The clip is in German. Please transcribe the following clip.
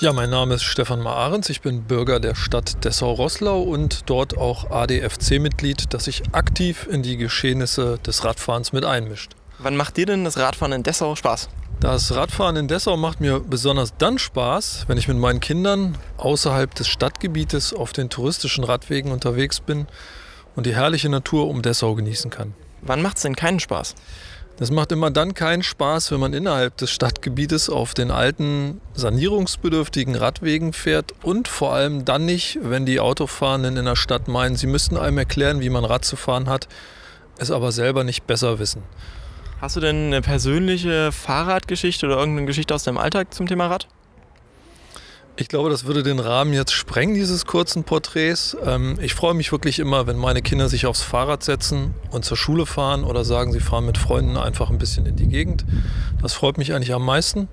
Ja, mein Name ist Stefan Maarens. Ich bin Bürger der Stadt Dessau-Rosslau und dort auch ADFC-Mitglied, das sich aktiv in die Geschehnisse des Radfahrens mit einmischt. Wann macht dir denn das Radfahren in Dessau Spaß? Das Radfahren in Dessau macht mir besonders dann Spaß, wenn ich mit meinen Kindern außerhalb des Stadtgebietes auf den touristischen Radwegen unterwegs bin und die herrliche Natur um Dessau genießen kann. Wann macht es denn keinen Spaß? Das macht immer dann keinen Spaß, wenn man innerhalb des Stadtgebietes auf den alten, sanierungsbedürftigen Radwegen fährt und vor allem dann nicht, wenn die Autofahrenden in der Stadt meinen, sie müssten einem erklären, wie man Rad zu fahren hat, es aber selber nicht besser wissen. Hast du denn eine persönliche Fahrradgeschichte oder irgendeine Geschichte aus deinem Alltag zum Thema Rad? Ich glaube, das würde den Rahmen jetzt sprengen, dieses kurzen Porträts. Ähm, ich freue mich wirklich immer, wenn meine Kinder sich aufs Fahrrad setzen und zur Schule fahren oder sagen, sie fahren mit Freunden einfach ein bisschen in die Gegend. Das freut mich eigentlich am meisten.